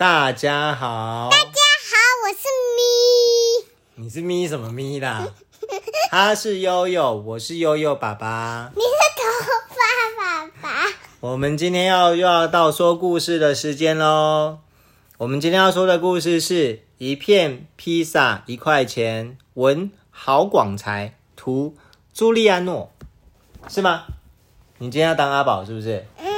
大家好，大家好，我是咪。你是咪什么咪啦？他是悠悠，我是悠悠爸爸。你是头发爸爸。我们今天要又要到说故事的时间喽。我们今天要说的故事是一片披萨一块钱，文郝广才，图朱利安诺，是吗？你今天要当阿宝是不是？嗯，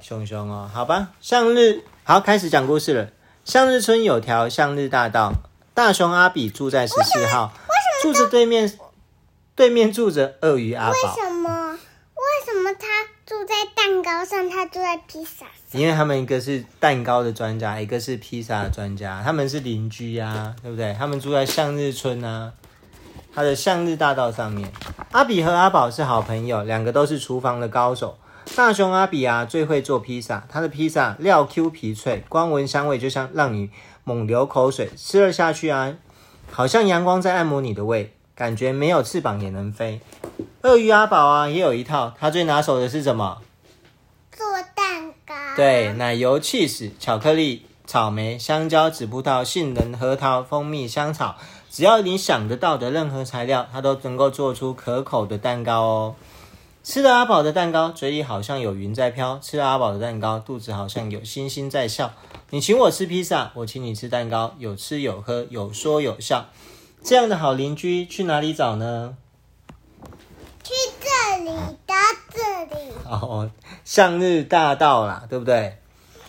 熊。熊熊哦，好吧。向日，好，开始讲故事了。向日村有条向日大道，大熊阿比住在十四号，住着对面，对面住着鳄鱼阿宝。为什么？为什么他住在蛋糕上，他住在披萨上？因为他们一个是蛋糕的专家，一个是披萨的专家，他们是邻居呀、啊，对不对？他们住在向日村啊。他的向日大道上面，阿比和阿宝是好朋友，两个都是厨房的高手。大熊阿比啊，最会做披萨，他的披萨料 Q 皮脆，光闻香味就像让你猛流口水，吃了下去啊，好像阳光在按摩你的胃，感觉没有翅膀也能飞。鳄鱼阿宝啊，也有一套，他最拿手的是什么？做蛋糕。对，奶油、cheese、巧克力、草莓、香蕉、紫葡萄、杏仁、核桃、蜂蜜、香草。只要你想得到的任何材料，它都能够做出可口的蛋糕哦。吃了阿宝的蛋糕，嘴里好像有云在飘；吃了阿宝的蛋糕，肚子好像有星星在笑。你请我吃披萨，我请你吃蛋糕，有吃有喝，有说有笑。这样的好邻居去哪里找呢？去这里，到这里。哦，向日大道啦，对不对？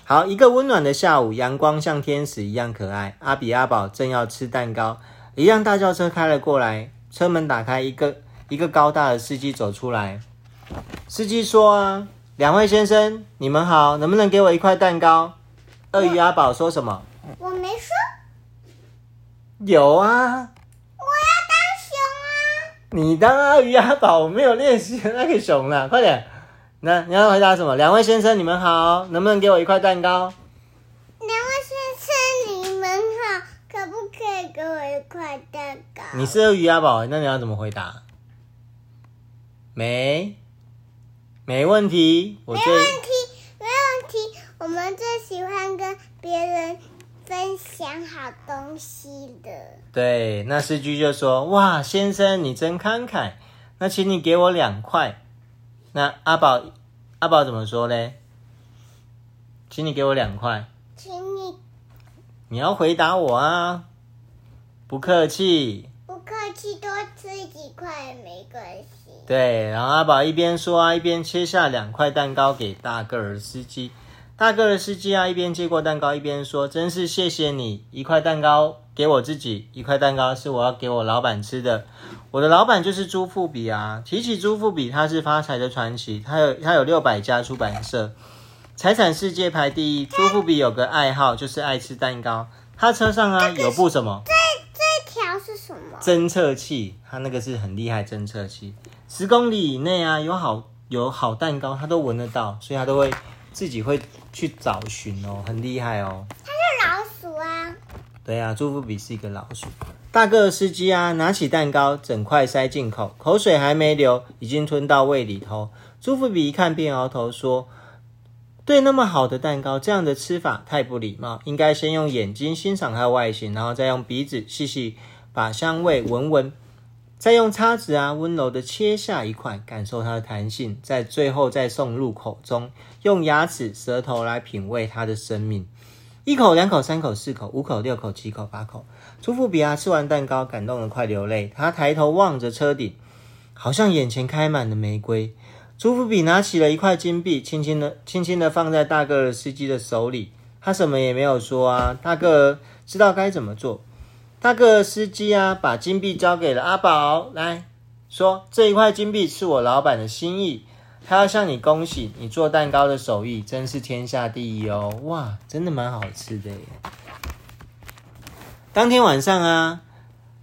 好，一个温暖的下午，阳光像天使一样可爱。阿比阿宝正要吃蛋糕。一辆大轿车开了过来，车门打开，一个一个高大的司机走出来。司机说：“啊，两位先生，你们好，能不能给我一块蛋糕？”鳄鱼阿宝说什么？我没说。有啊。我要当熊啊！你当鳄鱼阿宝，我没有练习那个熊了，快点。那你要回答什么？两位先生，你们好，能不能给我一块蛋糕？两位先生，你们好，可不可以给我一块蛋糕。你是鳄鱼阿宝，那你要怎么回答？没，没问题。我没问题，没问题。我们最喜欢跟别人分享好东西的。对，那司机就说：“哇，先生你真慷慨，那请你给我两块。”那阿宝，阿宝怎么说嘞？请你给我两块。请你，你要回答我啊。不客气，不客气，多吃几块也没关系。对，然后阿宝一边说啊，一边切下两块蛋糕给大个儿司机。大个儿司机啊，一边接过蛋糕，一边说：“真是谢谢你，一块蛋糕给我自己，一块蛋糕是我要给我老板吃的。我的老板就是朱富比啊。提起朱富比，他是发财的传奇，他有他有六百家出版社，财产世界排第一。朱富比有个爱好，就是爱吃蛋糕。他车上啊有部什么？”是什么？侦测器，它那个是很厉害侦测器。十公里以内啊，有好有好蛋糕，他都闻得到，所以他都会自己会去找寻哦，很厉害哦。它是老鼠啊？对啊，朱富比是一个老鼠。大个的司机啊，拿起蛋糕，整块塞进口，口水还没流，已经吞到胃里头。朱富比一看便摇头说：“对那么好的蛋糕，这样的吃法太不礼貌，应该先用眼睛欣赏它的外形，然后再用鼻子细细。”把香味闻闻，再用叉子啊温柔的切下一块，感受它的弹性，在最后再送入口中，用牙齿、舌头来品味它的生命。一口、两口、三口、四口、五口、六口、七口、八口。朱富比啊吃完蛋糕，感动得快流泪。他抬头望着车顶，好像眼前开满了玫瑰。朱富比拿起了一块金币，轻轻的、轻轻的放在大个儿司机的手里。他什么也没有说啊，大个儿知道该怎么做。大个司机啊，把金币交给了阿宝，来说：“这一块金币是我老板的心意，他要向你恭喜，你做蛋糕的手艺真是天下第一哦！哇，真的蛮好吃的耶！”当天晚上啊，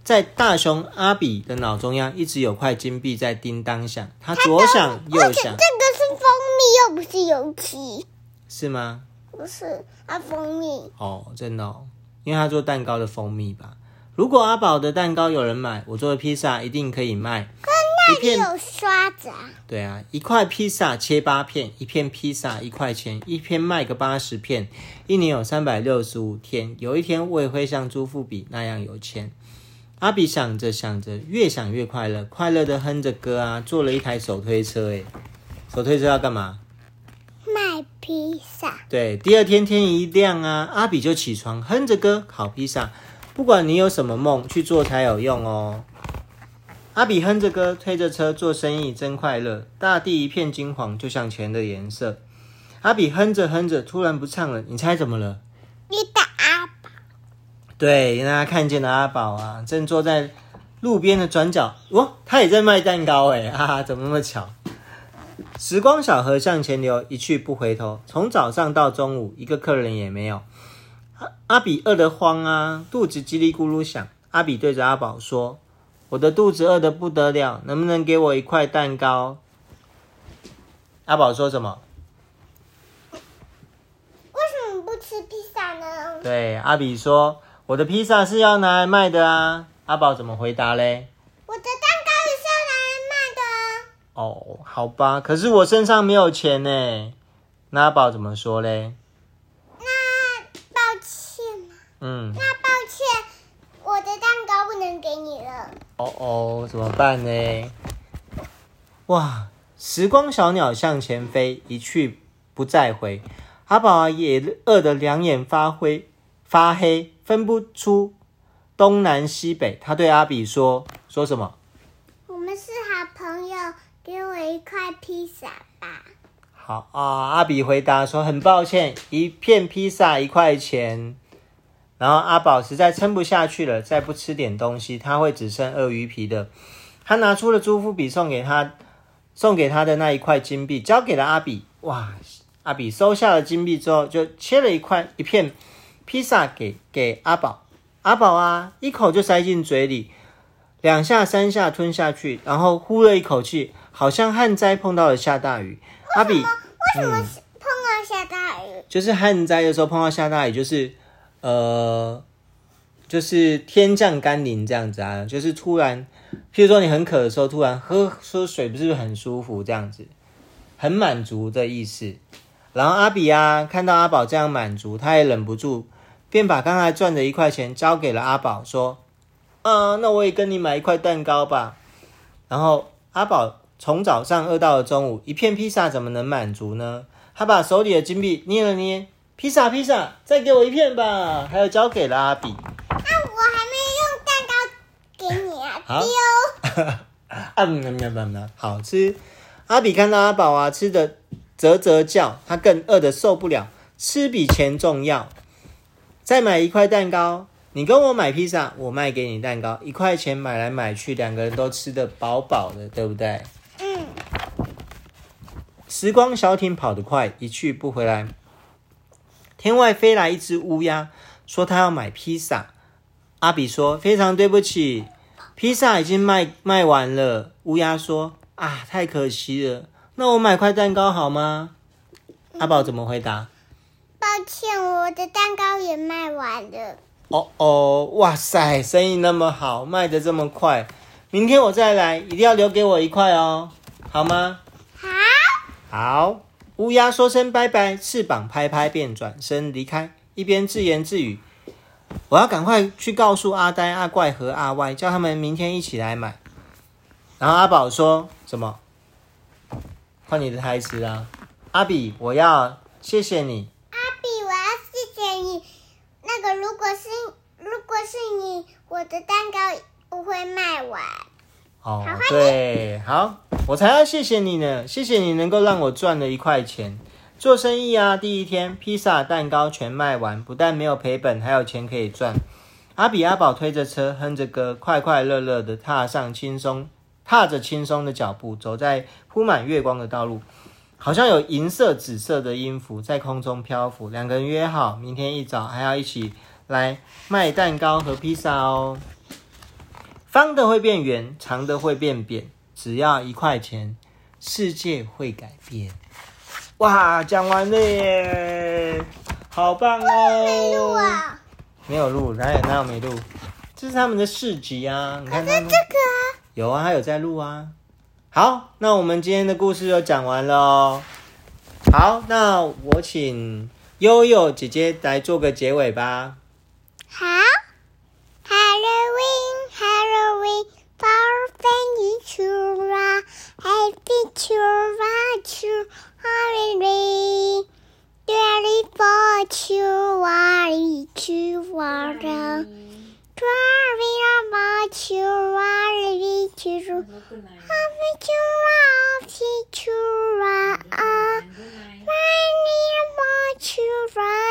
在大熊阿比的脑中央一直有块金币在叮当响，他左想 右想，这个是蜂蜜，又不是油漆，是吗？不是，啊，蜂蜜哦，真的哦，因为他做蛋糕的蜂蜜吧。如果阿宝的蛋糕有人买，我做的披萨一定可以卖。可那里有刷子啊。对啊，一块披萨切八片，一片披萨一块钱，一片卖个八十片，一年有三百六十五天，有一天我也会像朱富比那样有钱。阿比想着想着，越想越快乐，快乐的哼着歌啊，做了一台手推车。诶，手推车要干嘛？卖披萨。对，第二天天一亮啊，阿比就起床，哼着歌烤披萨。不管你有什么梦，去做才有用哦。阿比哼着歌，推着车做生意，真快乐。大地一片金黄，就像钱的颜色。阿比哼着哼着，突然不唱了，你猜怎么了？你的阿宝。对，大家看见了阿宝啊，正坐在路边的转角，哇，他也在卖蛋糕哎，哈哈，怎么那么巧？时光小河向前流，一去不回头。从早上到中午，一个客人也没有。阿阿比饿得慌啊，肚子叽里咕噜响。阿比对着阿宝说：“我的肚子饿得不得了，能不能给我一块蛋糕？”阿宝说什么？为什么不吃披萨呢？对，阿比说。我的披萨是要拿来卖的啊！阿宝怎么回答嘞？我的蛋糕也是要拿来卖的。哦，好吧，可是我身上没有钱呢。那阿宝怎么说嘞？嗯。那抱歉，我的蛋糕不能给你了。哦哦，怎么办呢？哇！时光小鸟向前飞，一去不再回。阿宝啊，也饿得两眼发灰。发黑，分不出东南西北。他对阿比说：“说什么？我们是好朋友，给我一块披萨吧。”好啊，阿比回答说：“很抱歉，一片披萨一块钱。”然后阿宝实在撑不下去了，再不吃点东西，他会只剩鳄鱼皮的。他拿出了朱夫比送给他送给他的那一块金币，交给了阿比。哇，阿比收下了金币之后，就切了一块一片。披萨给给阿宝，阿宝啊，一口就塞进嘴里，两下三下吞下去，然后呼了一口气，好像旱灾碰到了下大雨。阿比，为什么碰到下大雨？就是旱灾的时候碰到下大雨，就是呃，就是天降甘霖这样子啊，就是突然，譬如说你很渴的时候，突然喝喝水，不是很舒服这样子，很满足的意思。然后阿比啊，看到阿宝这样满足，他也忍不住。便把刚才赚的一块钱交给了阿宝，说：“啊，那我也跟你买一块蛋糕吧。”然后阿宝从早上饿到了中午，一片披萨怎么能满足呢？他把手里的金币捏了捏，披萨披萨，再给我一片吧。还有交给了阿比。那我还没用蛋糕给你啊，好丢！嗯嗯嗯嗯，好吃。阿比看到阿宝啊吃的啧啧叫，他更饿得受不了，吃比钱重要。再买一块蛋糕，你跟我买披萨，我卖给你蛋糕，一块钱买来买去，两个人都吃的饱饱的，对不对？嗯。时光小艇跑得快，一去不回来。天外飞来一只乌鸦，说他要买披萨。阿比说：“非常对不起，披萨已经卖卖完了。”乌鸦说：“啊，太可惜了，那我买块蛋糕好吗？”阿宝怎么回答？抱歉，我的蛋糕也卖完了。哦哦，哇塞，生意那么好，卖的这么快，明天我再来，一定要留给我一块哦，好吗？好。好，乌鸦说声拜拜，翅膀拍拍便转身离开，一边自言自语：“我要赶快去告诉阿呆、阿怪和阿歪，叫他们明天一起来买。”然后阿宝说什么？换你的台词啊，阿比，我要谢谢你。那个，如果是如果是你，我的蛋糕不会卖完。哦，对，好，我才要谢谢你呢，谢谢你能够让我赚了一块钱。做生意啊，第一天披萨蛋糕全卖完，不但没有赔本，还有钱可以赚。阿比阿宝推着车，哼着歌，快快乐乐的踏上轻松，踏着轻松的脚步，走在铺满月光的道路。好像有银色、紫色的音符在空中漂浮。两个人约好，明天一早还要一起来卖蛋糕和披萨哦。方的会变圆，长的会变扁，只要一块钱，世界会改变。哇，讲完了耶，好棒哦！没录啊？没有录，哪有哪有没录？这是他们的市集啊！你看他们这个，有啊，还有在录啊。好，那我们今天的故事就讲完了哦。好，那我请悠悠姐姐来做个结尾吧。好 fortune, fortune, hurry, daily fortune, worry, to water. Worry about you, worry, to happy to love, to run. Worry about you, run.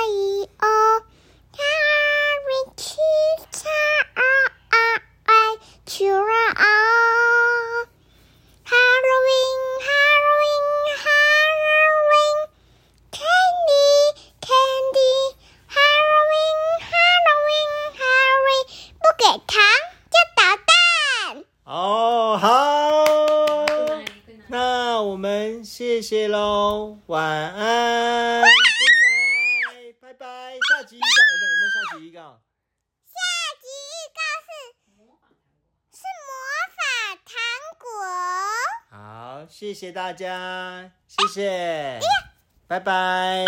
我们谢谢喽，晚安，Good night，拜拜，下集预告有没有？有没有下集预告？下集预告是是魔法糖果。好，谢谢大家，谢谢，拜拜。